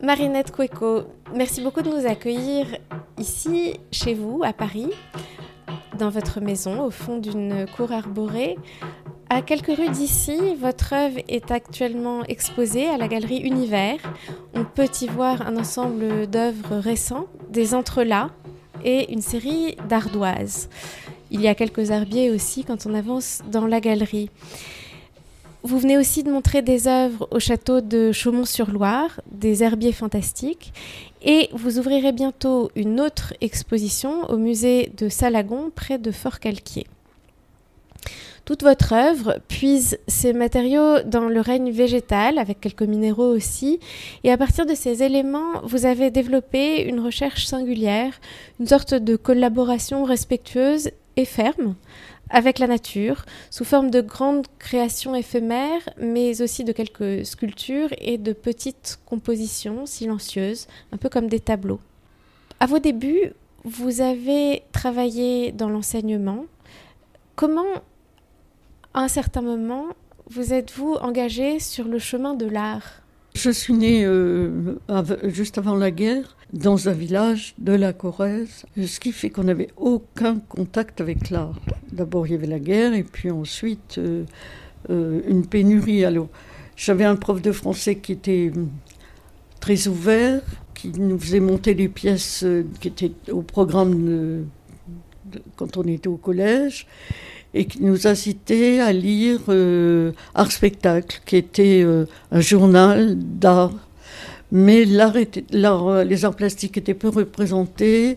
Marinette Cueco, merci beaucoup de nous accueillir ici, chez vous, à Paris, dans votre maison, au fond d'une cour arborée. À quelques rues d'ici, votre œuvre est actuellement exposée à la galerie Univers. On peut y voir un ensemble d'œuvres récents, des entrelacs et une série d'ardoises. Il y a quelques herbiers aussi quand on avance dans la galerie. Vous venez aussi de montrer des œuvres au château de Chaumont-sur-Loire, des herbiers fantastiques, et vous ouvrirez bientôt une autre exposition au musée de Salagon près de Fort-Calquier. Toute votre œuvre puise ces matériaux dans le règne végétal, avec quelques minéraux aussi, et à partir de ces éléments, vous avez développé une recherche singulière, une sorte de collaboration respectueuse et ferme avec la nature, sous forme de grandes créations éphémères, mais aussi de quelques sculptures et de petites compositions silencieuses, un peu comme des tableaux. À vos débuts, vous avez travaillé dans l'enseignement. Comment, à un certain moment, vous êtes-vous engagé sur le chemin de l'art? Je suis née euh, juste avant la guerre dans un village de la Corrèze, ce qui fait qu'on n'avait aucun contact avec l'art. D'abord, il y avait la guerre, et puis ensuite, euh, euh, une pénurie. Alors, j'avais un prof de français qui était hum, très ouvert, qui nous faisait monter des pièces euh, qui étaient au programme quand on était au collège, et qui nous incitait à lire Art Spectacle, qui était un journal d'art mais les arts plastiques étaient peu représentés,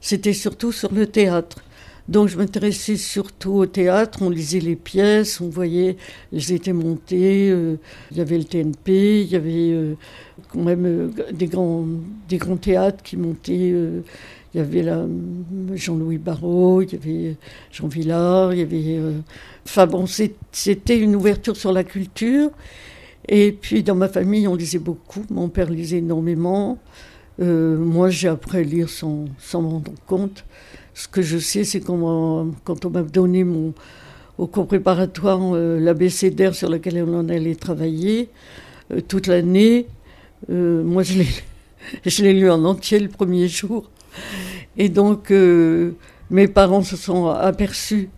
c'était surtout sur le théâtre. Donc je m'intéressais surtout au théâtre, on lisait les pièces, on voyait, elles étaient montées, euh, il y avait le TNP, il y avait euh, quand même des, grands, des grands théâtres qui montaient. il y avait Jean-Louis Barrault, il y avait Jean Villard, il y avait... Enfin bon, c'était une ouverture sur la culture. Et puis dans ma famille, on lisait beaucoup. Mon père lisait énormément. Euh, moi, j'ai appris à lire sans, sans m'en rendre compte. Ce que je sais, c'est quand on m'a donné mon, au cours préparatoire euh, l'ABCDR sur lequel on allait travailler euh, toute l'année, euh, moi je l'ai, lu en entier le premier jour. Et donc mes parents se sont aperçus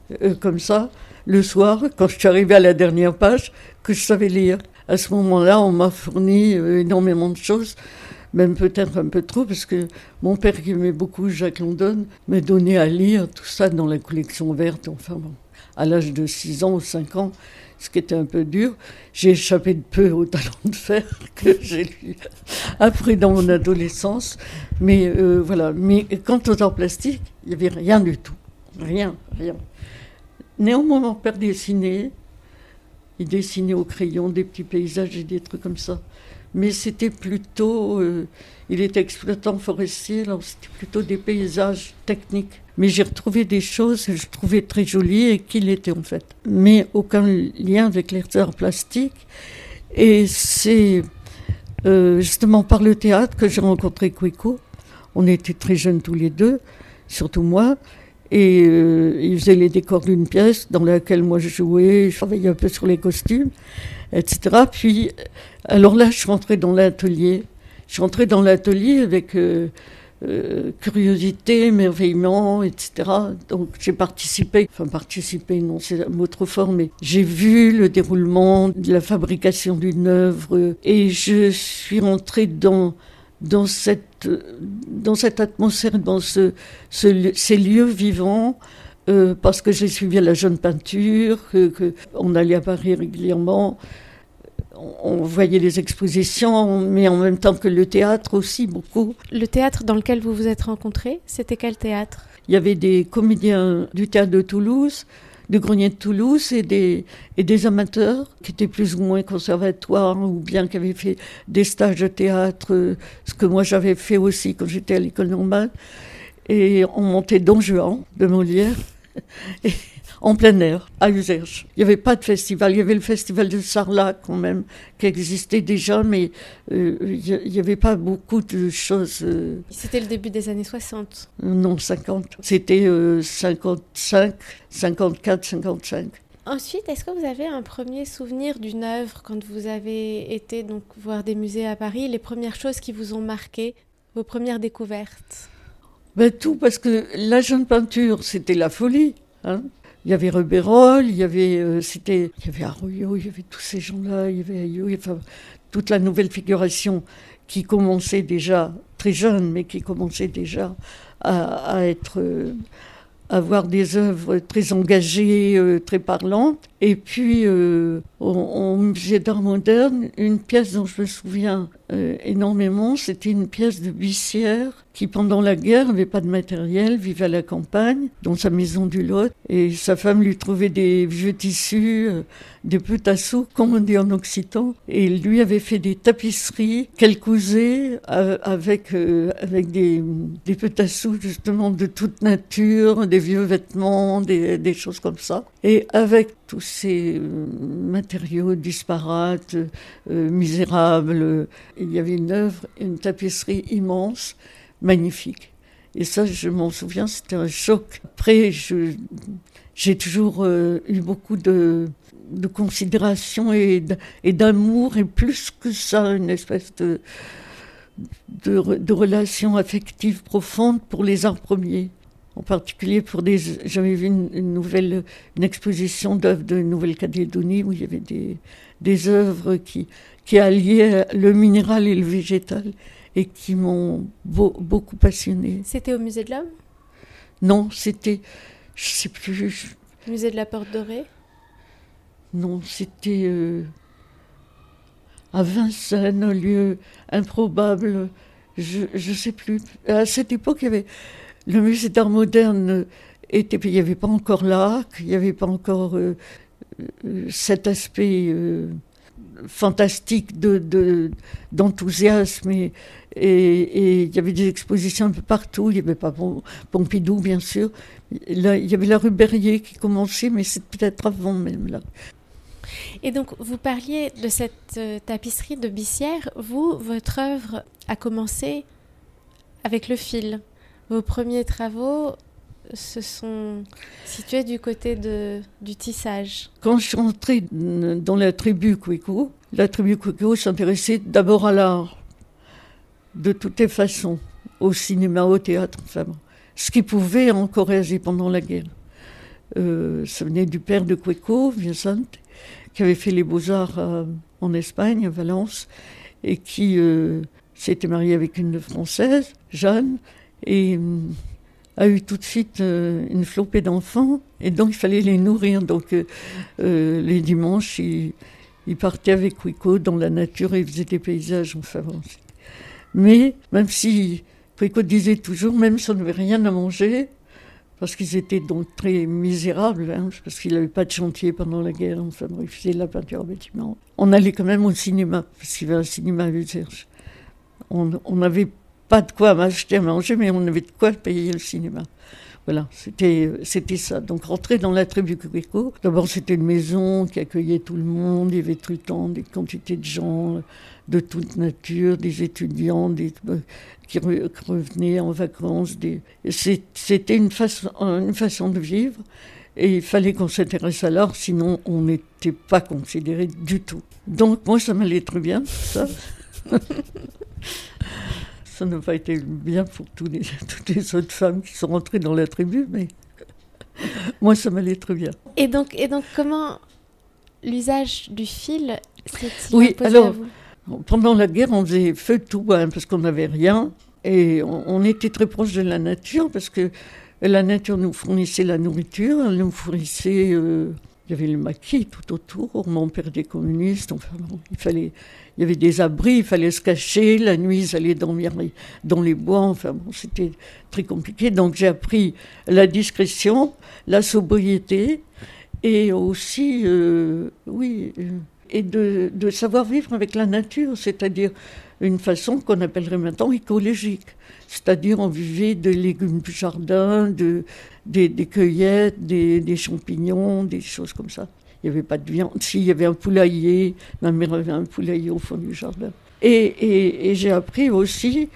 comme ça le soir, quand je suis arrivée à la dernière page, que je savais lire à ce moment-là, on m'a fourni euh, énormément de choses, même peut-être un peu trop, parce que mon père, qui aimait beaucoup Jacques London, m'a donné à lire tout ça dans la collection verte, enfin bon, à l'âge de 6 ans ou 5 ans, ce qui était un peu dur. J'ai échappé de peu au talent de fer que j'ai lu après dans mon adolescence. Mais euh, voilà. Mais quant aux arts plastiques, il n'y avait rien du tout. Rien, rien. Néanmoins, mon père dessinait. Il dessinait au crayon des petits paysages et des trucs comme ça. Mais c'était plutôt. Euh, il était exploitant forestier, alors c'était plutôt des paysages techniques. Mais j'ai retrouvé des choses que je trouvais très jolies et qu'il était en fait. Mais aucun lien avec les arts plastiques. Et c'est euh, justement par le théâtre que j'ai rencontré Kweko. On était très jeunes tous les deux, surtout moi. Et euh, il faisait les décors d'une pièce dans laquelle moi je jouais, je travaillais un peu sur les costumes, etc. Puis, alors là, je rentrée dans l'atelier. Je rentrée dans l'atelier avec euh, euh, curiosité, émerveillement, etc. Donc j'ai participé, enfin participé, non, c'est un mot trop fort, mais j'ai vu le déroulement de la fabrication d'une œuvre et je suis rentrée dans dans cette, dans cette atmosphère, dans ce, ces lieux vivants, euh, parce que j'ai suivi la jeune peinture, que, on allait à Paris régulièrement, on voyait les expositions, mais en même temps que le théâtre aussi, beaucoup. Le théâtre dans lequel vous vous êtes rencontrés, c'était quel théâtre? Il y avait des comédiens du théâtre de Toulouse, du Grenier de Toulouse et des, et des amateurs qui étaient plus ou moins conservatoires ou bien qui avaient fait des stages de théâtre, ce que moi j'avais fait aussi quand j'étais à l'école normale. Et on montait Don Juan de Molière. en plein air, à Userge. Il n'y avait pas de festival, il y avait le festival de Sarlat quand même, qui existait déjà, mais euh, il n'y avait pas beaucoup de choses. Euh. C'était le début des années 60 Non, 50. C'était 55, 54, 55. Ensuite, est-ce que vous avez un premier souvenir d'une œuvre quand vous avez été donc voir des musées à Paris, les premières choses qui vous ont marqué, vos premières découvertes? Ben, Tout, parce que la jeune peinture, c'était la folie. Hein il y avait Rebérol, il y avait, euh, c'était, il y avait Arroyo, il y avait tous ces gens-là, il y avait Ayou, enfin, toute la nouvelle figuration qui commençait déjà très jeune, mais qui commençait déjà à, à être euh, avoir des œuvres très engagées, euh, très parlantes. Et puis, euh, au, musée d'art moderne, une pièce dont je me souviens euh, énormément, c'était une pièce de Bissière qui, pendant la guerre, n'avait pas de matériel, vivait à la campagne, dans sa maison du Lot. Et sa femme lui trouvait des vieux tissus, des petassous, comme on dit en occitan. Et lui avait fait des tapisseries qu'elle cousait avec, avec des, des petassous, justement, de toute nature, des vieux vêtements, des, des choses comme ça. Et avec tous ces euh, matériaux disparates, euh, misérables, il y avait une œuvre, une tapisserie immense, magnifique. Et ça, je m'en souviens, c'était un choc. Après, j'ai toujours euh, eu beaucoup de, considération et d'amour, et plus que ça, une espèce de, de, de relation affective profonde pour les arts premiers en particulier pour des. J'avais vu une, nouvelle, une exposition d'œuvres de Nouvelle-Calédonie où il y avait des, des œuvres qui, qui alliaient le minéral et le végétal et qui m'ont beaucoup passionné. C'était au musée de l'Homme? Non, c'était. Je sais plus. Musée de la Porte Dorée? Non, c'était. Euh, à Vincennes, un lieu improbable. Je ne sais plus. À cette époque, il y avait le musée d'art moderne était, il n'y avait pas encore l'art, il n'y avait pas encore euh, euh, cet aspect euh, fantastique de, d'enthousiasme et, il y avait des expositions un peu partout. Il n'y avait pas Pompidou, bien sûr. Il y avait la rue Berrier qui commençait, mais c'est peut-être avant même là. Et donc, vous parliez de cette tapisserie de Bissière. Vous, votre œuvre a commencé avec le fil. Vos premiers travaux se sont situés du côté de, du tissage. Quand je suis rentrée dans la tribu Kweko, la tribu Kweko s'intéressait d'abord à l'art, de toutes les façons, au cinéma, au théâtre, enfin, ce qui pouvait encourager pendant la guerre. Euh, ça venait du père de Kweko, Vincent, qui avait fait les beaux-arts euh, en Espagne, à Valence, et qui euh, s'était marié avec une Française, Jeanne, et euh, a eu tout de suite euh, une flopée d'enfants et donc il fallait les nourrir. Donc euh, les dimanches, il, partait avec Wico dans la nature et il faisait des paysages. Enfin, Mais même si Wico disait toujours, même si on n'avait rien à manger, parce qu'ils étaient donc très misérables, hein, parce qu'il n'avait pas de chantier pendant la guerre, enfin, il faisait de la peinture en bâtiment. On allait quand même au cinéma, parce qu'il y avait un cinéma à. On, on avait pas de quoi m'acheter à manger, mais on avait de quoi payer le cinéma. Voilà, c'était, ça. Donc rentrer dans la tribu Quéco, d'abord c'était une maison qui accueillait tout le monde, il y avait tout le temps des quantités de gens de toute nature, des étudiants des, euh, qui, revenaient en vacances. C'était une façon, une façon de vivre. Et il fallait qu'on s'intéresse à l'art, sinon on n'était pas considéré du tout. Donc moi, ça m'allait très bien, ça. ça n'a pas été bien pour les, toutes les autres femmes qui sont rentrées dans la tribu, mais moi, ça m'allait très bien. Et donc, et donc comment l'usage du fil s'est-il Oui, alors, à vous? pendant la guerre, on faisait feu de tout, hein, parce qu'on n'avait rien. Et on, était très proche de la nature, parce que la nature nous fournissait la nourriture, elle nous fournissait... Euh, il y avait le maquis tout autour, mon père était communiste, enfin il fallait il y avait des abris, il fallait se cacher, la nuit ils allaient dormir dans les bois, enfin bon, c'était très compliqué. Donc j'ai appris la discrétion, la sobriété et aussi, euh, oui, euh, et de, savoir vivre avec la nature, c'est-à-dire une façon qu'on appellerait maintenant écologique. C'est-à-dire on vivait de légumes du jardin, de, des, des cueillettes, des, des champignons, des choses comme ça. Il n'y avait pas de viande. S'il y avait un poulailler, ma mère avait un poulailler au fond du jardin. Et, j'ai appris aussi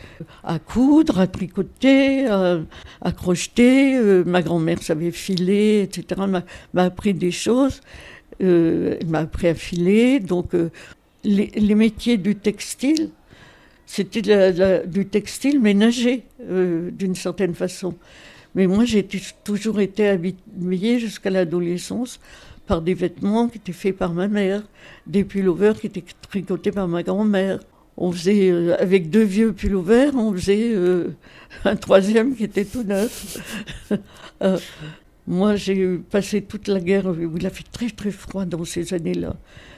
à coudre, à tricoter, à, crocheter. Euh, ma grand-mère savait filer, etc. M'a appris des choses. Euh, elle m'a appris à filer. Donc, euh, les, métiers du textile, c'était du textile ménager, d'une certaine façon. Mais moi, j'ai toujours été habillée jusqu'à l'adolescence par des vêtements qui étaient faits par ma mère, des pullovers qui étaient tricotés par ma grand-mère. On faisait, euh, avec deux vieux pullovers, on faisait euh, un troisième qui était tout neuf. Euh, moi, j'ai passé toute la guerre où il a fait très très froid dans ces années-là,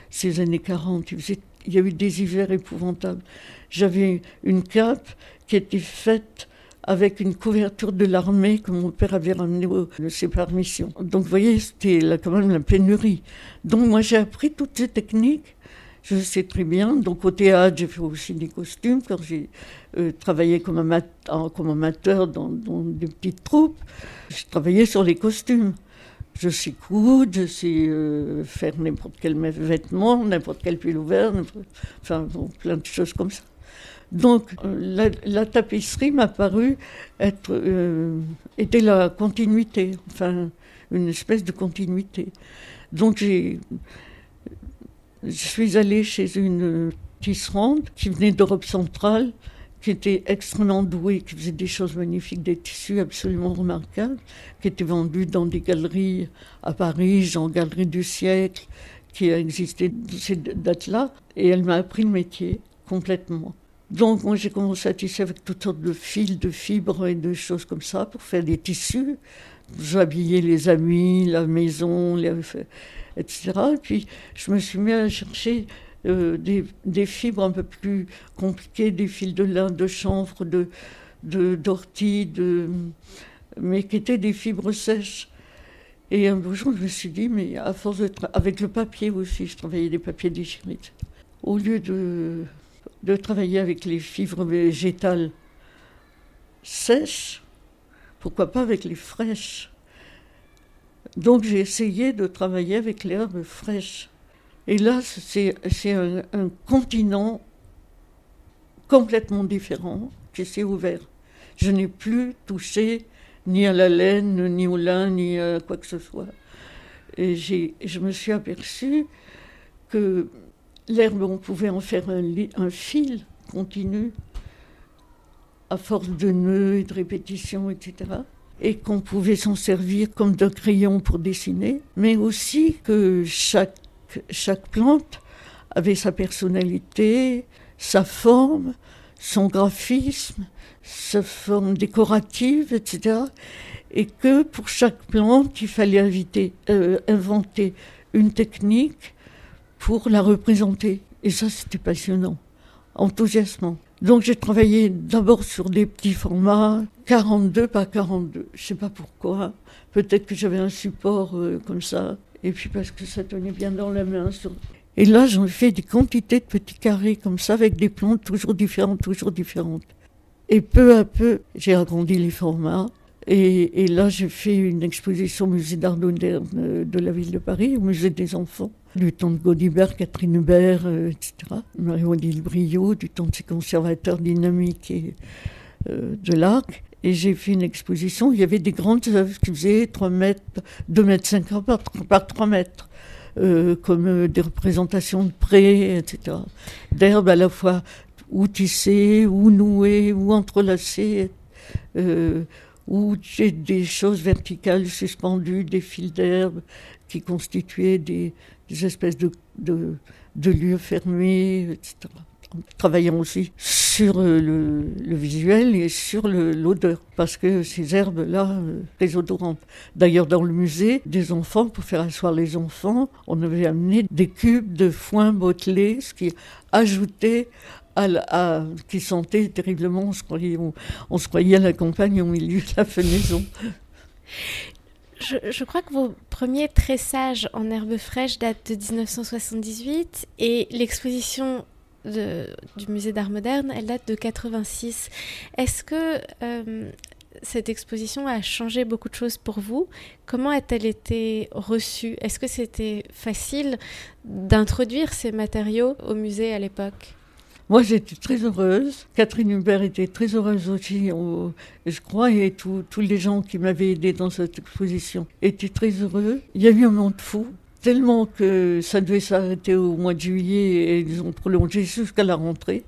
ces années 40. Il, il y a eu des hivers épouvantables. J'avais une cape qui était faite avec une couverture de l'armée que mon père avait ramenée de ses permissions. Donc vous voyez, c'était quand même la pénurie. Donc moi j'ai appris toutes ces techniques. Je sais très bien. Donc au théâtre, j'ai fait aussi des costumes quand j'ai euh, travaillé comme, amateur, dans, des petites troupes. J'ai travaillé sur les costumes. Je sais coudre, je sais euh, faire n'importe quel vêtement, n'importe quel pull ouvert, enfin plein de choses comme ça. Donc la, tapisserie m'a paru être euh, était la continuité, enfin une espèce de continuité. Donc je suis allée chez une tisserande qui venait d'Europe centrale, qui était extrêmement douée, qui faisait des choses magnifiques, des tissus absolument remarquables, qui étaient vendus dans des galeries à Paris, genre Galerie du siècle, qui a existé de ces dates-là. Et elle m'a appris le métier complètement. Donc moi j'ai commencé à tisser avec toutes sortes de fils, de fibres et de choses comme ça pour faire des tissus. J'habillais les amis, la maison, etc. Et puis je me suis mis à chercher euh, des, fibres un peu plus compliquées, des fils de lin, de chanvre, de d'ortie, mais qui étaient des fibres sèches. Et un jour, je me suis dit, mais à force de avec le papier aussi, je travaillais des papiers déchirés. Au lieu de de travailler avec les fibres végétales sèches, pourquoi pas avec les fraîches. Donc j'ai essayé de travailler avec les herbes fraîches. Et là, c'est un, un, continent complètement différent qui s'est ouvert. Je n'ai plus touché ni à la laine, ni au lin, ni à quoi que ce soit. Et je me suis aperçue que L'herbe, on pouvait en faire un, fil continu, à force de nœuds et de répétitions, etc. Et qu'on pouvait s'en servir comme d'un crayon pour dessiner, mais aussi que chaque, chaque plante avait sa personnalité, sa forme, son graphisme, sa forme décorative, etc. Et que pour chaque plante, il fallait euh, inventer une technique pour la représenter. Et ça, c'était passionnant, enthousiasmant. Donc j'ai travaillé d'abord sur des petits formats, 42 par 42. Je sais pas pourquoi. Peut-être que j'avais un support euh, comme ça. Et puis parce que ça tenait bien dans la main. Et là, j'en ai fait des quantités de petits carrés comme ça, avec des plantes toujours différentes, toujours différentes. Et peu à peu, j'ai agrandi les formats. Et, et là, j'ai fait une exposition au musée d'art moderne euh, de la ville de Paris, au musée des enfants du temps de Godibert, Catherine Hubert, euh, etc. Marie-Odile Brio, du temps de ses conservateurs dynamiques et euh, de l'Arc. Et j'ai fait une exposition, il y avait des grandes œuvres qui faisaient 3 mètres, 2 mètres 50 par, par 3 mètres, euh, comme des représentations de prés, etc. D'herbes à la fois ou tissées, ou nouées, ou entrelacées, ou des choses verticales suspendues, des fils d'herbe qui constituaient des, des espèces de, de, lieux fermés, etc. Travaillant aussi sur euh, le, visuel et sur l'odeur, parce que ces herbes-là, euh, très odorantes. D'ailleurs, dans le musée des enfants, pour faire asseoir les enfants, on avait amené des cubes de foin bottelé, ce qui ajoutait à, qui sentait terriblement. On se, croyait, on, on se croyait à la campagne au milieu de la fenaison. Je, crois que vos premiers tressages en herbe fraîche datent de 1978 et l'exposition du musée d'art moderne, elle date de 86. Est-ce que euh, cette exposition a changé beaucoup de choses pour vous? Comment a-t-elle été reçue? Est-ce que c'était facile d'introduire ces matériaux au musée à l'époque? Moi, j'étais très heureuse. Catherine Hubert était très heureuse aussi, je crois, et tous les gens qui m'avaient aidé dans cette exposition étaient très heureux. Il y a eu un monde fou, tellement que ça devait s'arrêter au mois de juillet et ils ont prolongé jusqu'à la rentrée,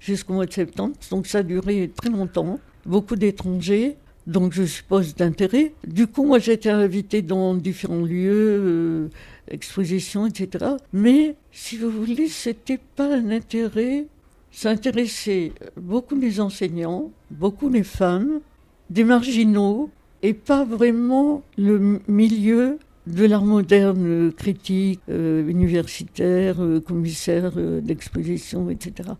jusqu'au mois de septembre. Donc ça a duré très longtemps. Beaucoup d'étrangers, donc je suppose d'intérêt. Du coup, moi, été invitée dans différents lieux. Euh, expositions, etc. Mais, si vous voulez, c'était pas un intérêt. Ça intéressait beaucoup les enseignants, beaucoup les femmes, des marginaux, et pas vraiment le milieu de l'art moderne critique, euh, universitaire, euh, commissaire euh, d'exposition, etc.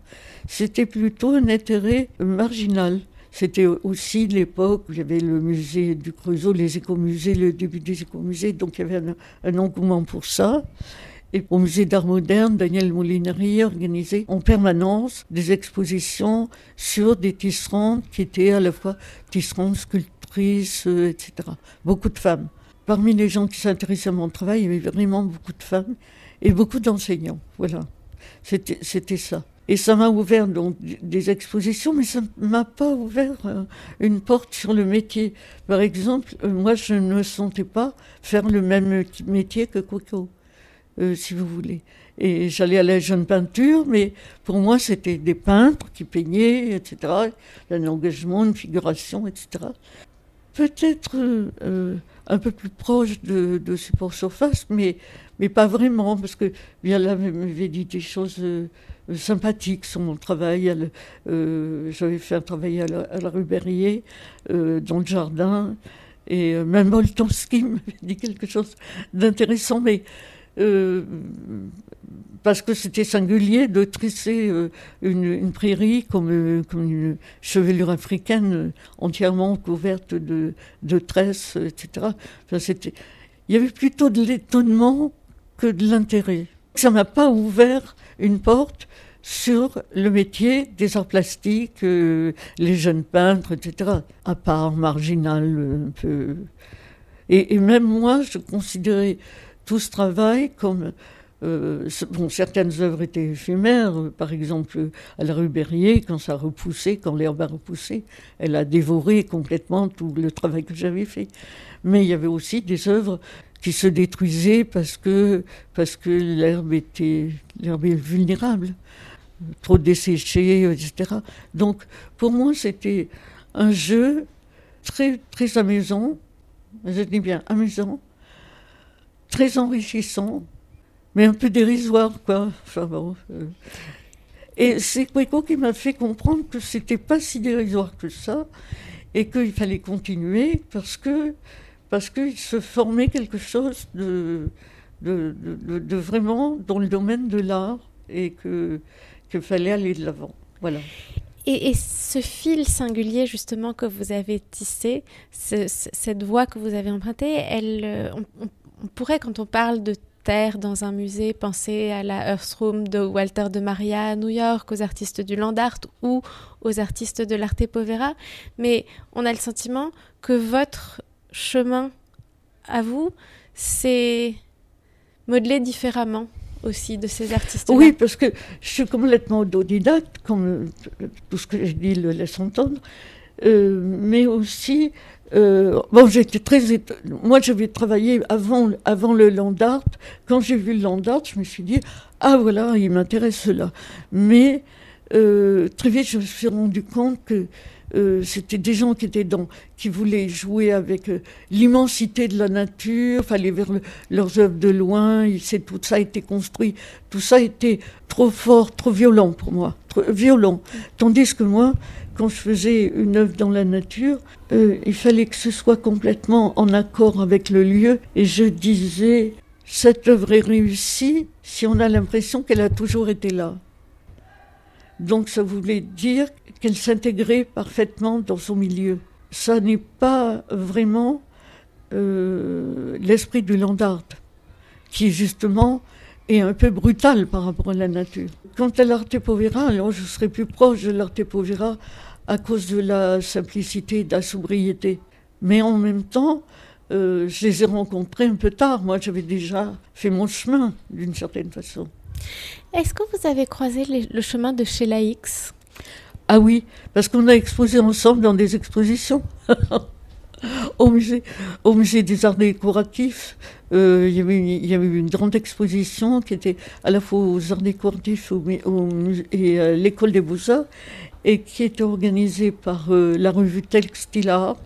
C'était plutôt un intérêt marginal. C'était aussi l'époque où il y avait le musée du Creusot, les écomusées, le début des écomusées, donc il y avait un, engouement pour ça. Et au musée d'art moderne, Daniel Molinari organisait en permanence des expositions sur des tisserandes qui étaient à la fois tisserandes, sculptrices, euh, etc. Beaucoup de femmes. Parmi les gens qui s'intéressaient à mon travail, il y avait vraiment beaucoup de femmes et beaucoup d'enseignants. Voilà, c'était ça. Et ça m'a ouvert donc des expositions, mais ça ne m'a pas ouvert euh, une porte sur le métier. Par exemple, euh, moi, je ne me sentais pas faire le même métier que Coco, euh, si vous voulez. Et j'allais à la jeune peinture, mais pour moi, c'était des peintres qui peignaient, etc. Un engagement, une figuration, etc. Peut-être un peu plus proche de, de support surface, mais, mais pas vraiment, parce que bien là, m'avait dit des choses sympathique sur mon travail. Euh, j'avais fait un travail à la, euh, dans le jardin, et euh, même Moltonski m'avait dit quelque chose d'intéressant, mais parce que c'était singulier de tresser une, prairie comme, comme, une chevelure africaine entièrement couverte de, tresses, etc. il y avait plutôt de l'étonnement que de l'intérêt. Ça m'a pas ouvert une porte sur le métier des arts plastiques, euh, les jeunes peintres, etc. À part marginal un peu. Et, même moi, je considérais tout ce travail comme. Euh, bon, certaines œuvres étaient éphémères, par exemple à la rue Berrier, quand ça a repoussé, quand l'herbe a repoussé, elle a dévoré complètement tout le travail que j'avais fait. Mais il y avait aussi des œuvres qui se détruisaient parce que, parce que l'herbe était l'herbe vulnérable trop desséché, etc. Donc pour moi, c'était un jeu très, très amusant, je dis bien amusant, très enrichissant, mais un peu dérisoire, quoi. Enfin bon, euh. Et c'est Queco qui m'a fait comprendre que c'était pas si dérisoire que ça, et qu'il fallait continuer parce que parce qu'il se formait quelque chose de de, de, vraiment dans le domaine de l'art et que qu'il fallait aller de l'avant. Voilà. Et, ce fil singulier justement que vous avez tissé, cette voie que vous avez empruntée, elle, euh, pourrait quand on parle de terre dans un musée penser à la Earth Room de Walter de Maria à New York, aux artistes du Land Art ou aux artistes de l'Arte Povera, mais on a le sentiment que votre chemin à vous, c'est modelé différemment aussi de ces artistes-là. Oui, parce que je suis complètement autodidacte, comme tout ce que je dis le laisse entendre, euh, mais aussi, euh, bon, j'étais très. Moi, j'avais travaillé avant, avant le land art. Quand j'ai vu le land art, je me suis dit, ah voilà, il m'intéresse cela. Mais euh, très vite, je me suis rendu compte que euh, c'était des gens qui étaient dans, qui voulaient jouer avec euh, l'immensité de la nature, fallait vers leurs œuvres de loin. Tout ça a été construit, tout ça été trop fort, trop violent pour moi, trop violent. Tandis que moi, quand je faisais une œuvre dans la nature, euh, il fallait que ce soit complètement en accord avec le lieu. Et je disais, cette œuvre est réussie si on a l'impression qu'elle a toujours été là. Donc ça voulait dire qu'elle s'intégrait parfaitement dans son milieu. Ça n'est pas vraiment euh, l'esprit du land art, qui justement est un peu brutal par rapport à la nature. Quant à l'arte povera, alors je serais plus proche de l'arte povera à cause de la simplicité, de la sobriété. Mais en même temps, euh, je les ai rencontrés un peu tard. Moi, j'avais déjà fait mon chemin, d'une certaine façon. Est-ce que vous avez croisé le chemin de Sheila X? Ah oui, parce qu'on a exposé ensemble dans des expositions. au, musée, au musée des arts décoratifs, euh, il, y avait une, grande exposition qui était à la fois aux arts décoratifs et à l'école des beaux-arts et qui était organisée par euh, la revue Textile Art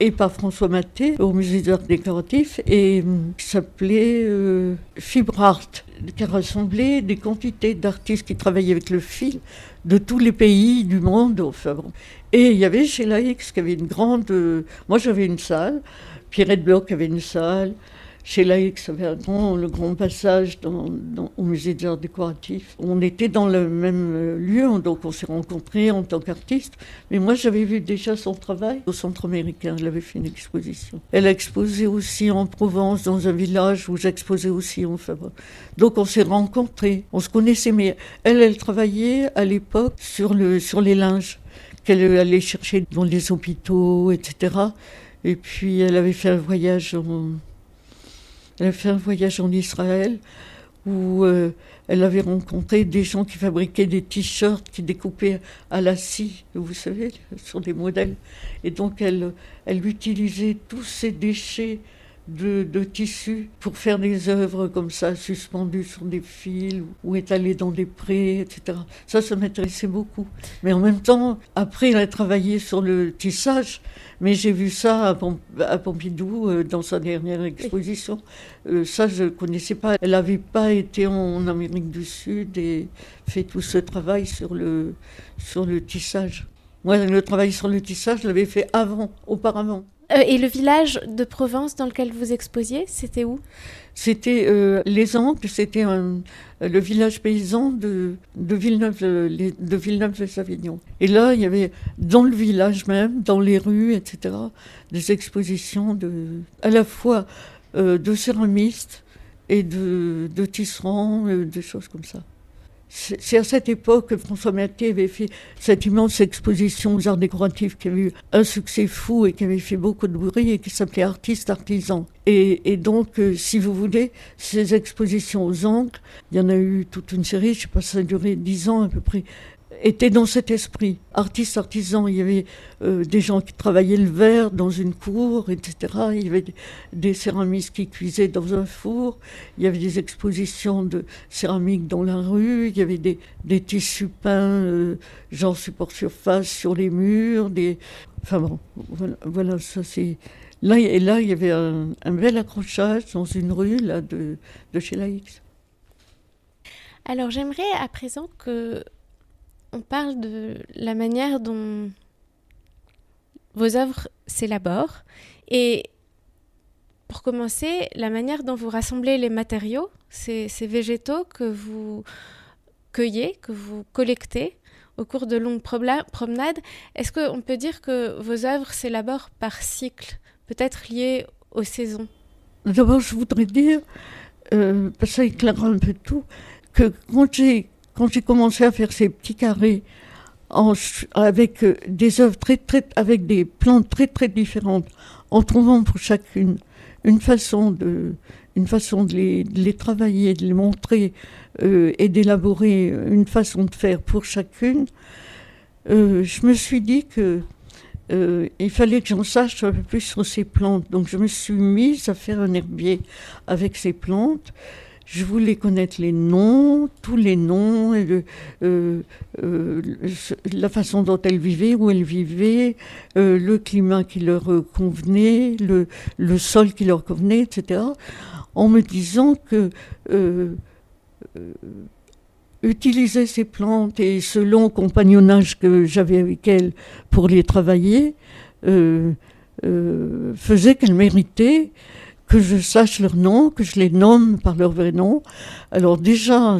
et par François Maté au musée d'art décoratif et hum, qui s'appelait euh, Fibre Art, qui rassemblait des quantités d'artistes qui travaillaient avec le fil de tous les pays du monde. Enfin, bon. Et il y avait chez Laïx qui avait une grande. Euh, moi j'avais une salle, Pierrette Bloch avait une salle, chez avait grand, le grand passage au musée des arts décoratifs. On était dans le même euh, lieu, donc on s'est rencontrés en tant qu'artistes. Mais moi, j'avais vu déjà son travail au centre américain. Elle avait fait une exposition. Elle a exposé aussi en Provence, dans un village où j'exposais aussi. Enfin, donc on s'est rencontrés. On se connaissait, mais elle, elle travaillait à l'époque sur, sur les linges qu'elle allait chercher dans les hôpitaux, etc. Et puis elle avait fait un voyage en elle a fait un voyage en Israël où euh, elle avait rencontré des gens qui fabriquaient des t-shirts, qui découpaient à la scie, vous savez, sur des modèles. Et donc elle, elle utilisait tous ces déchets de, de tissus pour faire des œuvres comme ça, suspendues sur des fils ou étalées dans des prés, etc. Ça, ça m'intéressait beaucoup. Mais en même temps, après, elle a travaillé sur le tissage. Mais j'ai vu ça à, Pompidou euh, dans sa dernière exposition. Euh, ça, je ne connaissais pas. Elle n'avait pas été en Amérique du Sud et fait tout ce travail sur le, sur le tissage. Moi, le travail sur le tissage, je l'avais fait avant, auparavant. Euh, et le village de Provence dans lequel vous exposiez, c'était où? C'était euh, Les Ancres, c'était le village paysan de, Villeneuve, de Villeneuve-les-Avignon. Et là, il y avait dans le village même, dans les rues, etc., des expositions à la fois euh, de céramistes et de, de tisserands, des choses comme ça. C'est à cette époque que François Maté avait fait cette immense exposition aux arts décoratifs qui avait eu un succès fou et qui avait fait beaucoup de bruit et qui s'appelait Artistes Artisans. Et, et donc, euh, si vous voulez, ces expositions aux angles, il y en a eu toute une série, je ne sais pas, ça a duré dix ans à peu près était dans cet esprit. Artiste, artisan, il y avait euh, des gens qui travaillaient le verre dans une cour, etc. Il y avait des, céramistes qui cuisaient dans un four. Il y avait des expositions de céramique dans la rue. Il y avait des, des tissus peints, euh, genre support surface, sur les murs. Des... Enfin bon, voilà, ça c'est... Là, et là, il y avait un, bel accrochage dans une rue là, de, de chez Laïx. Alors j'aimerais à présent que on parle de la manière dont vos œuvres s'élaborent. Et pour commencer, la manière dont vous rassemblez les matériaux, ces, végétaux que vous cueillez, que vous collectez au cours de longues promenades, est-ce qu'on peut dire que vos œuvres s'élaborent par cycle, peut-être liées aux saisons? D'abord, je voudrais dire, euh, parce que ça éclaire un peu tout, que quand j'ai quand j'ai commencé à faire ces petits carrés avec euh, des œuvres très, très, avec des plantes très très différentes, en trouvant pour chacune une façon de, les, travailler, de les montrer euh, et d'élaborer une façon de faire pour chacune, euh, je me suis dit que il fallait que j'en sache un peu plus sur ces plantes. Donc je me suis mise à faire un herbier avec ces plantes. Je voulais connaître les noms, tous les noms, euh, euh, la façon dont elles vivaient, où elles vivaient, euh, le climat qui leur convenait, le, le, sol qui leur convenait, etc. En me disant que utiliser ces plantes et ce long compagnonnage que j'avais avec elles pour les travailler faisait qu'elles méritaient que je sache leur nom, que je les nomme par leur vrai nom. Alors déjà,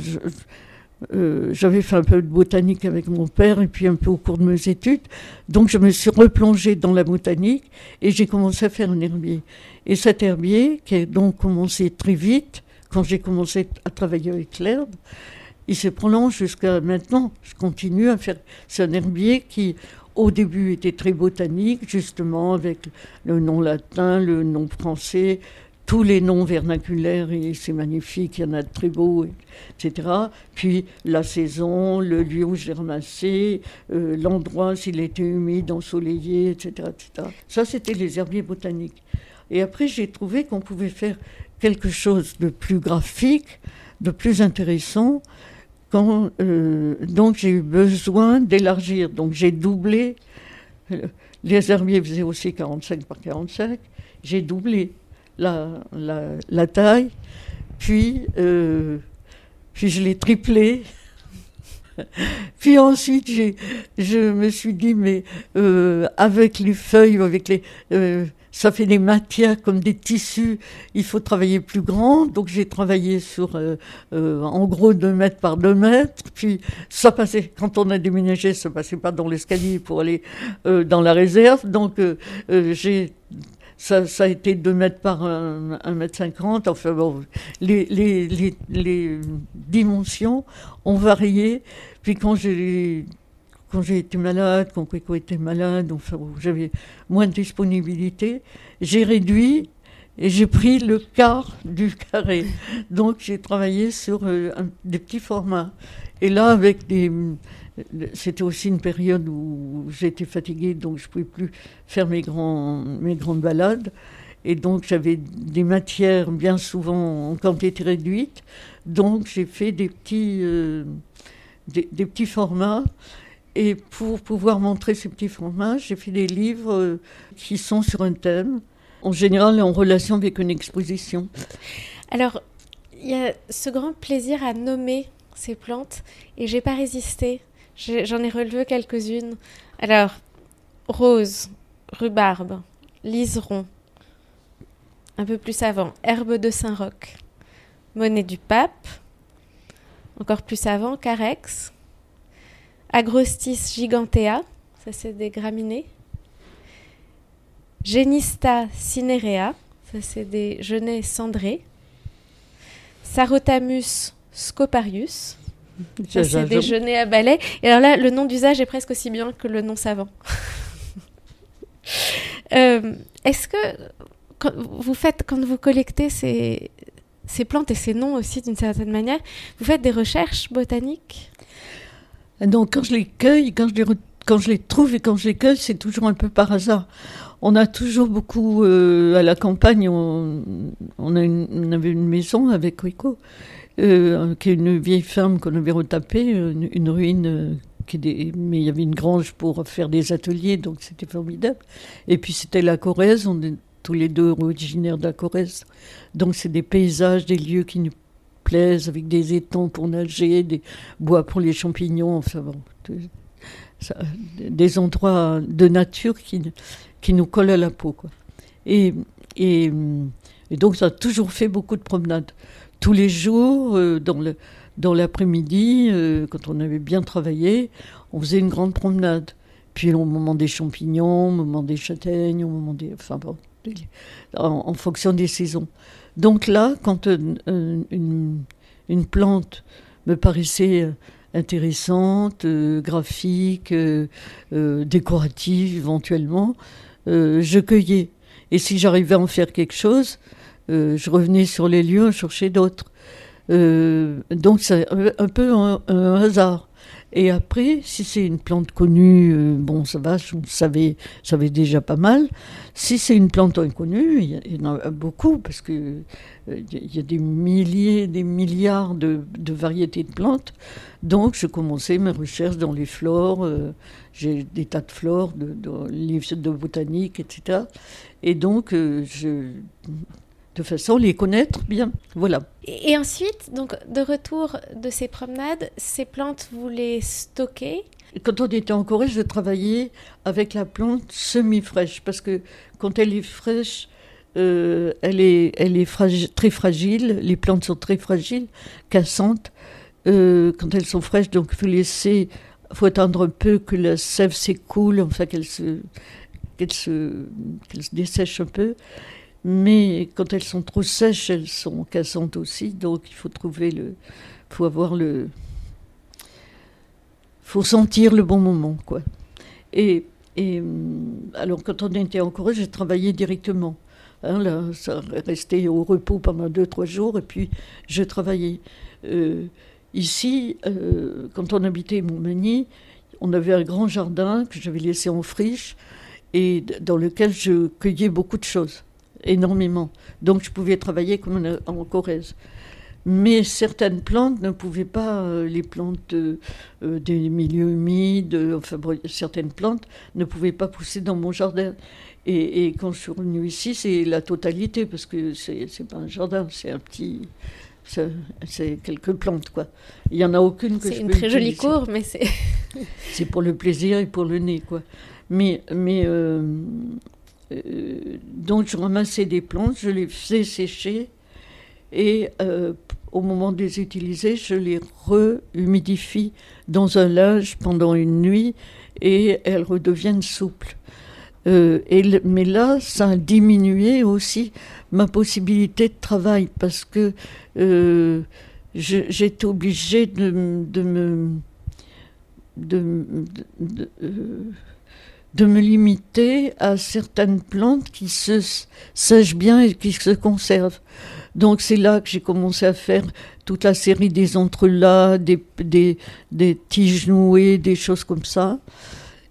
euh, j'avais fait un peu de botanique avec mon père et puis un peu au cours de mes études. Donc je me suis replongée dans la botanique et j'ai commencé à faire un herbier. Et cet herbier, qui a donc commencé très vite, quand j'ai commencé à travailler avec l'herbe, il se prolonge jusqu'à maintenant. Je continue à faire. C'est un herbier qui, au début était très botanique, justement, avec le nom latin, le nom français, tous les noms vernaculaires et c'est magnifique, il y en a de très beaux, etc. Puis la saison, le lieu où j'ai ramassé, euh, l'endroit, s'il était humide, ensoleillé, etc. etc. Ça, c'était les herbiers botaniques. Et après, j'ai trouvé qu'on pouvait faire quelque chose de plus graphique, de plus intéressant. Euh, donc j'ai eu besoin d'élargir. Donc j'ai doublé. Euh, les herbiers faisaient aussi 45 par 45. J'ai doublé la, la, taille. Puis, euh, puis je l'ai triplé. Puis ensuite, je me suis dit, mais avec les feuilles, avec les, ça fait des matières comme des tissus. Il faut travailler plus grand. Donc j'ai travaillé sur, euh, euh, en gros, 2 mètres par 2 mètres. Puis ça passait, quand on a déménagé, ça passait pas dans l'escalier pour aller euh, dans la réserve. Donc j'ai ça, a été 2 mètres par 1, mètre 50. Enfin bon, les, les, les, les, dimensions ont varié. Puis quand j'ai quand j'ai été malade, quand Coco était malade, enfin, j'avais moins de disponibilité, j'ai réduit et j'ai pris le quart du carré. Donc j'ai travaillé sur euh, des petits formats. Et là, avec des. C'était aussi une période où j'étais fatiguée, donc je ne pouvais plus faire mes, grandes balades. Et donc j'avais des matières bien souvent en quantité réduite. Donc j'ai fait des petits, euh, des petits formats. Et pour pouvoir montrer ces petits formats, j'ai fait des livres euh, qui sont sur un thème, en général en relation avec une exposition. Alors, il y a ce grand plaisir à nommer ces plantes et j'ai pas résisté. J'en ai relevé quelques-unes. Alors, rose, rhubarbe, liseron, un peu plus avant, herbe de Saint-Roch, monnaie du pape, encore plus avant, carex, Agrostis gigantea, ça c'est des graminées. Genista cinerea, ça c'est des genêts cendrés. Sarotamus scoparius, ça c'est des genêts à balai. Et alors là, le nom d'usage est presque aussi bien que le nom savant. Euh, est-ce que quand vous faites, quand vous collectez ces, ces plantes et ces noms aussi d'une certaine manière, vous faites des recherches botaniques? Donc quand je les cueille, quand je les, quand je les trouve et quand je les cueille, c'est toujours un peu par hasard. On a toujours beaucoup euh, à la campagne. On, avait une maison avec Rico, euh, qui est une vieille ferme qu'on avait retapée, une, ruine. Euh, qui des, mais il y avait une grange pour faire des ateliers, donc c'était formidable. Et puis c'était la Corrèze, on est tous les deux originaires de la Corrèze. Donc c'est des paysages, des lieux qui nous avec des étangs pour nager, des bois pour les champignons, enfin bon, des endroits de nature qui, qui nous collent à la peau. Quoi. Et, et, donc ça a toujours fait beaucoup de promenades. Tous les jours, euh, dans l'après-midi, euh, quand on avait bien travaillé, on faisait une grande promenade. Puis au moment des champignons, au moment des châtaignes, au moment des... Enfin bon, en fonction des saisons. Donc là, quand euh, une, plante me paraissait euh, intéressante, euh, graphique, décorative éventuellement, je cueillais. Et si j'arrivais à en faire quelque chose, je revenais sur les lieux, chercher d'autres. donc c'est un, peu un hasard. Et après, si c'est une plante connue, euh, bon, ça va, savais, savais déjà pas mal. Si c'est une plante inconnue, il y, en a beaucoup, parce qu'il euh, y a des milliers, des milliards de, variétés de plantes. Donc, je commençais mes recherches dans les flores. Euh, j'ai des tas de flores, de, de, livres de botanique, etc. Et donc, je de façon les connaître bien. Voilà. Et ensuite, donc de retour de ces promenades, ces plantes, vous les stockez? Quand on était en Corée, je travaillais avec la plante semi-fraîche parce que quand elle est fraîche, euh, elle est, elle est très fragile. Les plantes sont très fragiles, cassantes. Euh, quand elles sont fraîches, donc il faut laisser, faut attendre un peu que la sève s'écoule, enfin qu'elle se, qu'elle se, qu'elle se dessèche un peu. Mais quand elles sont trop sèches, elles sont cassantes aussi. Donc il faut trouver le. faut avoir le. faut sentir le bon moment, quoi. Et, et alors quand on était en Corée, j'ai travaillé directement. Hein, là, ça restait au repos pendant deux, trois jours et puis je travaillais. Euh, ici, euh, quand on habitait Montmagny, on avait un grand jardin que j'avais laissé en friche et dans lequel je cueillais beaucoup de choses, énormément. Donc je pouvais travailler comme en Corrèze. Mais certaines plantes ne pouvaient pas, euh, les plantes des milieux humides, enfin certaines plantes ne pouvaient pas pousser dans mon jardin. Et, quand je suis revenue ici, c'est la totalité, parce que c'est pas un jardin, c'est un petit. C'est quelques plantes, quoi. Il n'y en a aucune que je C'est une très jolie cour, mais c'est. c'est pour le plaisir et pour le nez, quoi. Mais. mais euh, euh, donc, je ramassais des plantes, je les faisais sécher, et euh, au moment de les utiliser, je les re-humidifie dans un linge pendant une nuit, et elles redeviennent souples. Euh, mais là, ça a diminué aussi ma possibilité de travail parce que j'étais obligée de, me de, me limiter à certaines plantes qui se sèchent bien et qui se conservent. Donc c'est là que j'ai commencé à faire toute la série des entrelacs, des, tiges nouées, des choses comme ça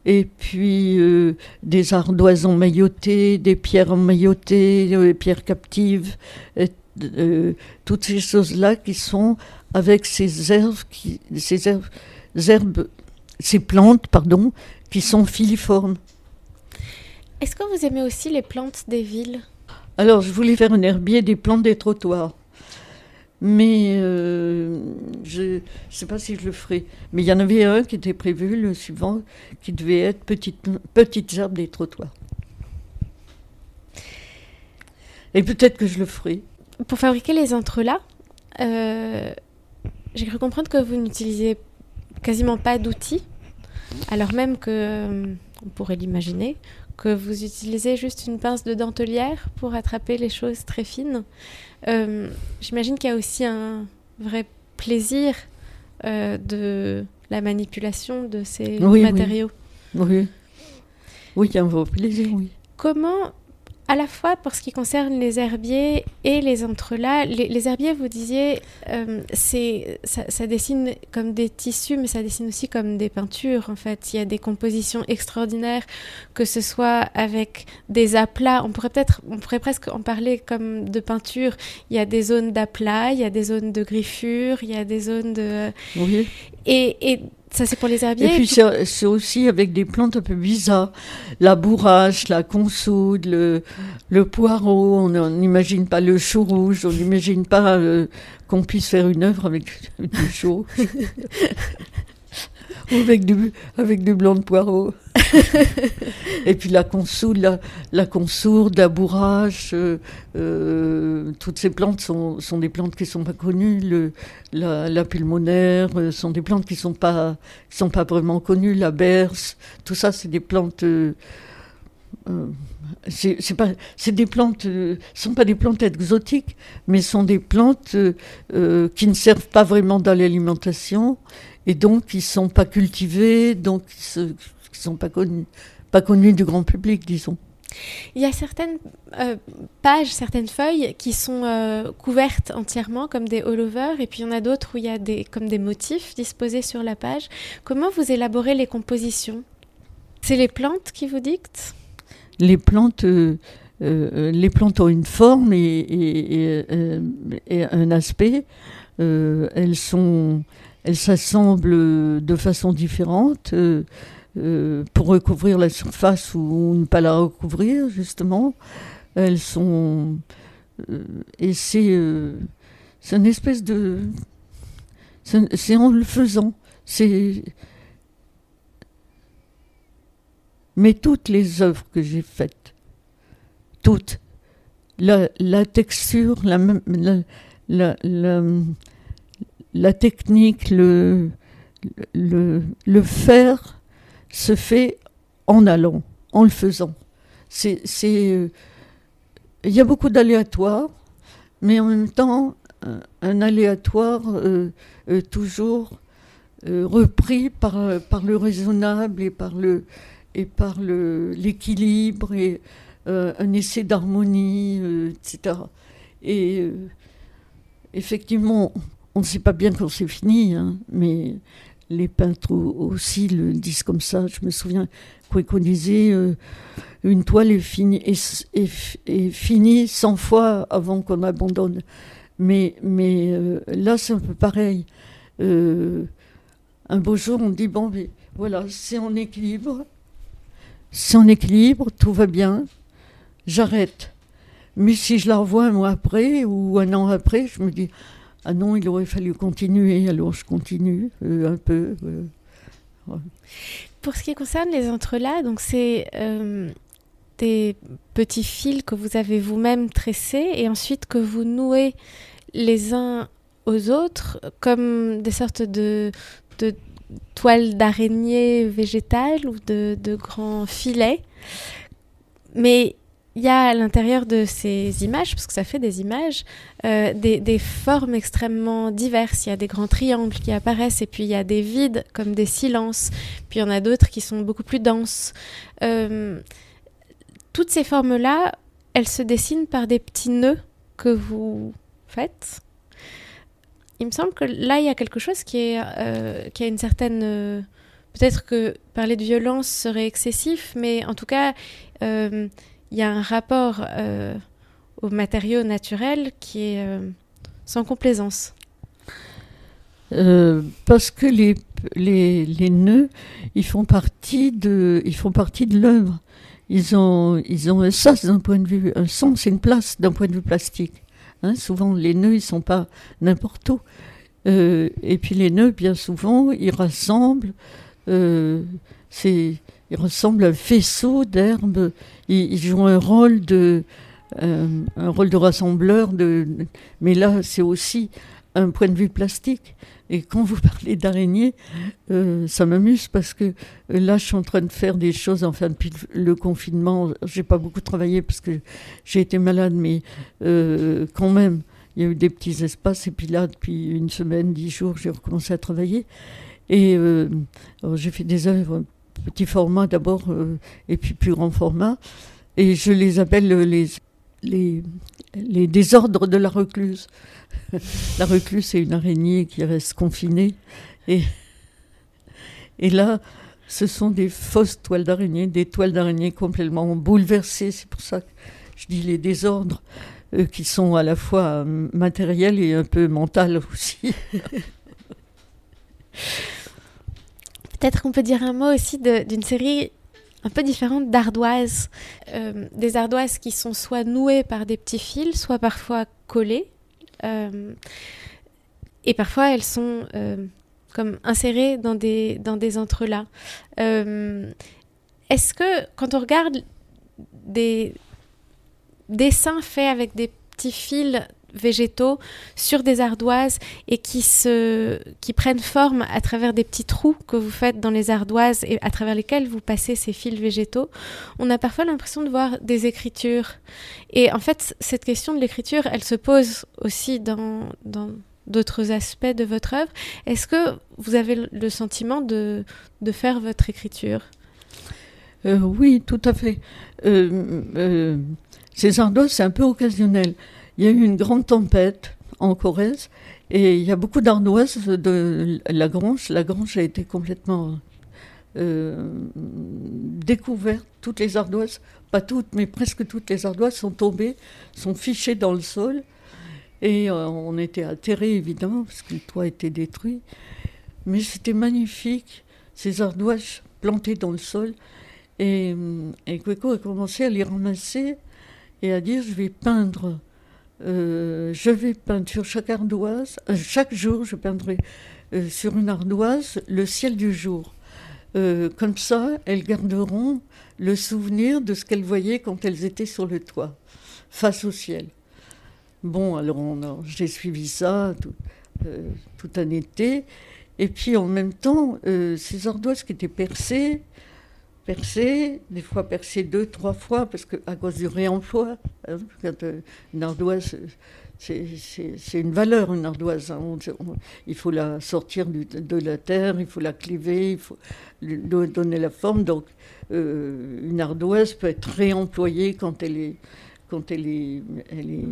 et puis euh, des ardoises maillotées, des pierres emmaillotées, des pierres captives, euh, toutes ces choses-là qui sont avec ces herbes, ces herbes, ces plantes, pardon, qui sont filiformes. Est-ce que vous aimez aussi les plantes des villes? Alors, je voulais faire un herbier des plantes des trottoirs mais euh, je ne sais pas si je le ferai. Mais il y en avait un qui était prévu, le suivant, qui devait être petite, petites herbes des trottoirs. Et peut-être que je le ferai. Pour fabriquer les entrelacs, euh, j'ai cru comprendre que vous n'utilisez quasiment pas d'outils, alors même que, euh, on pourrait l'imaginer, que vous utilisez juste une pince de dentelière pour attraper les choses très fines. Euh, j'imagine qu'il y a aussi un vrai plaisir euh, de la manipulation de ces matériaux. Oui. oui. il y a un vrai plaisir, oui. Comment à la fois pour ce qui concerne les herbiers et les entrelacs. Les, herbiers, vous disiez, euh, c'est ça, dessine comme des tissus, mais ça dessine aussi comme des peintures. En fait, il y a des compositions extraordinaires, que ce soit avec des aplats. On pourrait peut-être, on pourrait presque en parler comme de peinture. Il y a des zones d'aplat, il y a des zones de griffure, il y a des zones de. Oui. Et, et ça, c'est pour les herbiers. Et puis, c'est aussi avec des plantes un peu bizarres. La bourrache, la consoude, le, le poireau. On n'imagine pas le chou rouge. On n'imagine pas euh, qu'on puisse faire une œuvre avec du chou. avec du, avec du blanc de poireau. et puis la consoude, la, la consourde, la bourrache, euh, euh, toutes ces plantes sont, sont, des plantes qui ne sont pas connues. Le, la, pulmonaire euh, sont des plantes qui ne sont pas, sont pas vraiment connues. La berce, tout ça, c'est des plantes. c'est pas c'est des plantes sont pas des plantes exotiques mais sont des plantes qui ne servent pas vraiment dans l'alimentation et donc qui sont pas cultivées donc qui ne sont pas connues du grand public disons il y a certaines euh, pages, certaines feuilles qui sont euh, couvertes entièrement comme des all-over, et puis il y en a d'autres où il y a des, comme des motifs disposés sur la page. Comment vous élaborez les compositions? C'est les plantes qui vous dictent? Les plantes, euh, les plantes ont une forme et, et un aspect. elles sont, elles s'assemblent de façon différente. Euh, pour recouvrir la surface ou ne pas la recouvrir, justement. Elles sont. Euh, et c'est. Euh, une espèce de. C'est en le faisant. Mais toutes les œuvres que j'ai faites, toutes, la, la texture, la, la technique, le, faire, se fait en allant, en le faisant. C'est, il y a beaucoup d'aléatoires, mais en même temps, un, aléatoire euh, euh, toujours euh, repris par, le raisonnable et par l'équilibre et un essai d'harmonie, etc. Et effectivement, on ne sait pas bien quand c'est fini, hein, mais les peintres aussi le disent comme ça. Je me souviens qu'on disait une toile est finie, est, finie 100 fois avant qu'on abandonne. Mais, euh, là, c'est un peu pareil. Euh, un beau jour, on dit bon, voilà, c'est en équilibre. C'est en équilibre, tout va bien. J'arrête. Mais si je la revois un mois après ou un an après, je me dis ah non, il aurait fallu continuer. Alors je continue euh, un peu. Pour ce qui concerne les entrelacs, donc c'est des petits fils que vous avez vous-même tressés et ensuite que vous nouez les uns aux autres comme des sortes de, de toiles d'araignée végétales ou de, grands filets. Mais il y a à l'intérieur de ces images, parce que ça fait des images, euh, des, formes extrêmement diverses. Il y a des grands triangles qui apparaissent, et puis il y a des vides comme des silences, puis il y en a d'autres qui sont beaucoup plus denses. Euh, toutes ces formes-là, elles se dessinent par des petits nœuds que vous faites. Il me semble que là, il y a quelque chose qui, est, euh, qui a une certaine... Peut-être que parler de violence serait excessif, mais en tout cas, il y a un rapport aux matériaux naturels qui est sans complaisance. parce que les, les, les, nœuds, ils font partie de, ils font partie de l'œuvre ils ont, ils ont un sens d'un point de vue, un sens, une place d'un point de vue plastique. Hein. souvent, les nœuds, ils sont pas n'importe où. Euh, et puis les nœuds, bien souvent, ils rassemblent. Euh, ils ressemblent à un faisceau d'herbes. Ils, jouent un rôle de, euh, un rôle de rassembleur. Mais là, c'est aussi un point de vue plastique. Et quand vous parlez d'araignées, euh, ça m'amuse parce que euh, là, je suis en train de faire des choses. Enfin, depuis le confinement, j'ai pas beaucoup travaillé parce que j'ai été malade, mais quand même, il y a eu des petits espaces. Et puis là, depuis une semaine, dix jours, j'ai recommencé à travailler. Et j'ai fait des œuvres petit format d'abord, et puis plus grand format. Et je les appelle les, les, désordres de la recluse la recluse, c'est une araignée qui reste confinée. Et, là, ce sont des fausses toiles d'araignée, des toiles d'araignée complètement bouleversées. C'est pour ça que je dis les désordres euh, qui sont à la fois euh, matériels et un peu mentaux aussi. Peut-être qu'on peut dire un mot aussi d'une série un peu différente d'ardoises. Euh, des ardoises qui sont soit nouées par des petits fils, soit parfois collées. Euh, et parfois, elles sont euh, comme insérées dans des, dans des entrelacs. Euh, est-ce que quand on regarde des dessins faits avec des petits fils végétaux sur des ardoises et qui, se, qui prennent forme à travers des petits trous que vous faites dans les ardoises et à travers lesquels vous passez ces fils végétaux, on a parfois l'impression de voir des écritures. Et en fait, cette question de l'écriture, elle se pose aussi dans, dans d'autres aspects de votre œuvre. Est-ce que vous avez le sentiment de, de faire votre écriture? Euh, Oui, tout à fait. Euh, euh, ces ardoises, c'est un peu occasionnel. Il y a eu une grande tempête en Corrèze et il y a beaucoup d'ardoises de la grange. La grange a été complètement euh, découverte. Toutes les ardoises, pas toutes, mais presque toutes les ardoises sont tombées, sont fichées dans le sol. Et euh, on était atterrés, évidemment, parce que le toit était détruit. Mais c'était magnifique, ces ardoises plantées dans le sol. Et, et a commencé à les ramasser et à dire je vais peindre euh, je vais peindre sur chaque ardoise, euh, chaque jour je peindrai euh, sur une ardoise le ciel du jour. comme ça, elles garderont le souvenir de ce qu'elles voyaient quand elles étaient sur le toit, face au ciel. Bon, alors j'ai suivi ça tout, tout, un été. Et puis en même temps, ces ardoises qui étaient percées, percé, des fois percé deux, trois fois, parce que à cause du réemploi, hein, quand euh, une ardoise c'est une valeur, une ardoise. Hein. il faut la sortir de la terre, il faut la cliver, il faut donner la forme. Donc, euh, une ardoise peut être réemployée quand elle est, quand elle est, elle est,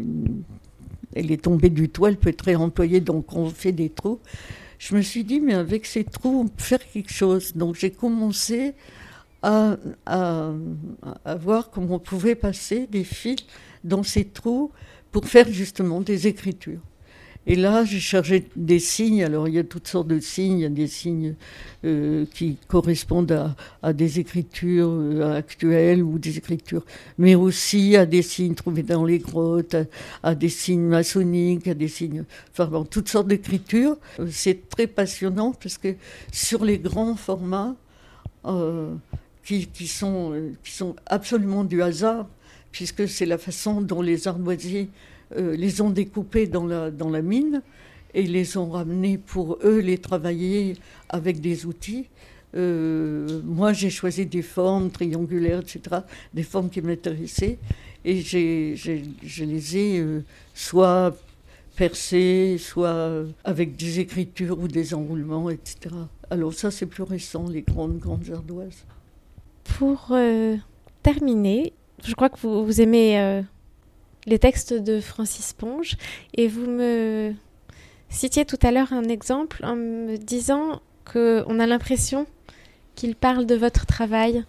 elle est tombée du toit, elle peut être réemployée. Donc, on fait des trous. Je me suis dit, mais avec ces trous, on peut faire quelque chose. Donc, j'ai commencé à, voir comment on pouvait passer des fils dans ces trous pour faire justement des écritures. Et là, j'ai chargé des signes. Alors, il y a toutes sortes de signes. Il y a des signes euh, qui correspondent à, des écritures euh, actuelles ou des écritures, mais aussi à des signes trouvés dans les grottes, à, des signes maçonniques, à des signes. Enfin, bon, toutes sortes d'écritures. Euh, c'est très passionnant parce que sur les grands formats, qui, sont, qui sont absolument du hasard, puisque c'est la façon dont les ardoisiers euh, les ont découpés dans la, dans la mine et les ont ramenés pour eux les travailler avec des outils. Euh, moi, j'ai choisi des formes triangulaires, etc., des formes qui m'intéressaient, et je les ai euh, soit percées, soit avec des écritures ou des enroulements, etc. Alors ça, c'est plus récent, les grandes, grandes ardoises. Pour terminer, je crois que vous, aimez euh, les textes de Francis Ponge et vous me citiez tout à l'heure un exemple en me disant qu'on a l'impression qu'il parle de votre travail.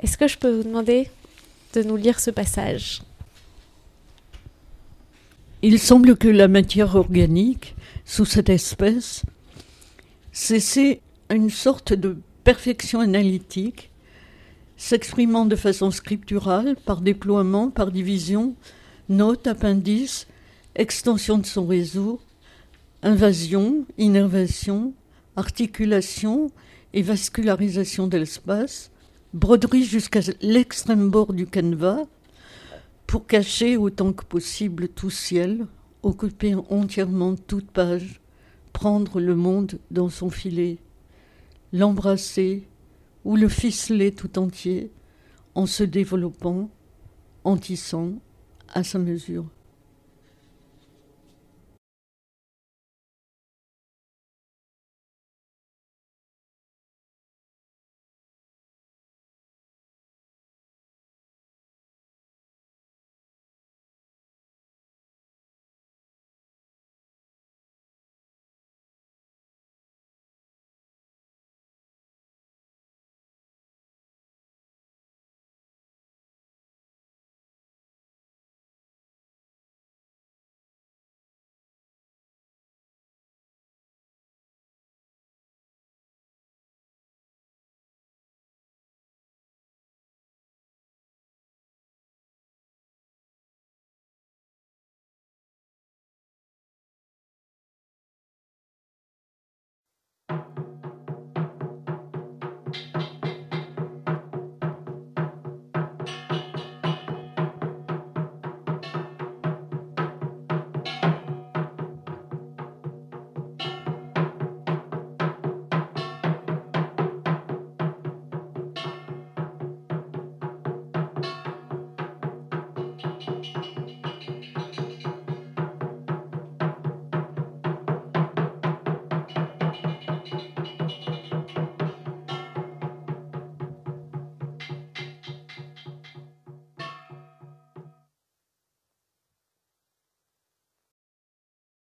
Est-ce que je peux vous demander de nous lire ce passage? Il semble que la matière organique, sous cette espèce, cessait une sorte de perfection analytique s'exprimant de façon scripturale, par déploiement, par division, note, appendice, extension de son réseau, invasion, innervation, articulation et vascularisation de l'espace, broderie jusqu'à l'extrême bord du canevas, pour cacher autant que possible tout ciel, occuper entièrement toute page, prendre le monde dans son filet, l'embrasser, ou le ficeler tout entier en se développant, en tissant à sa mesure.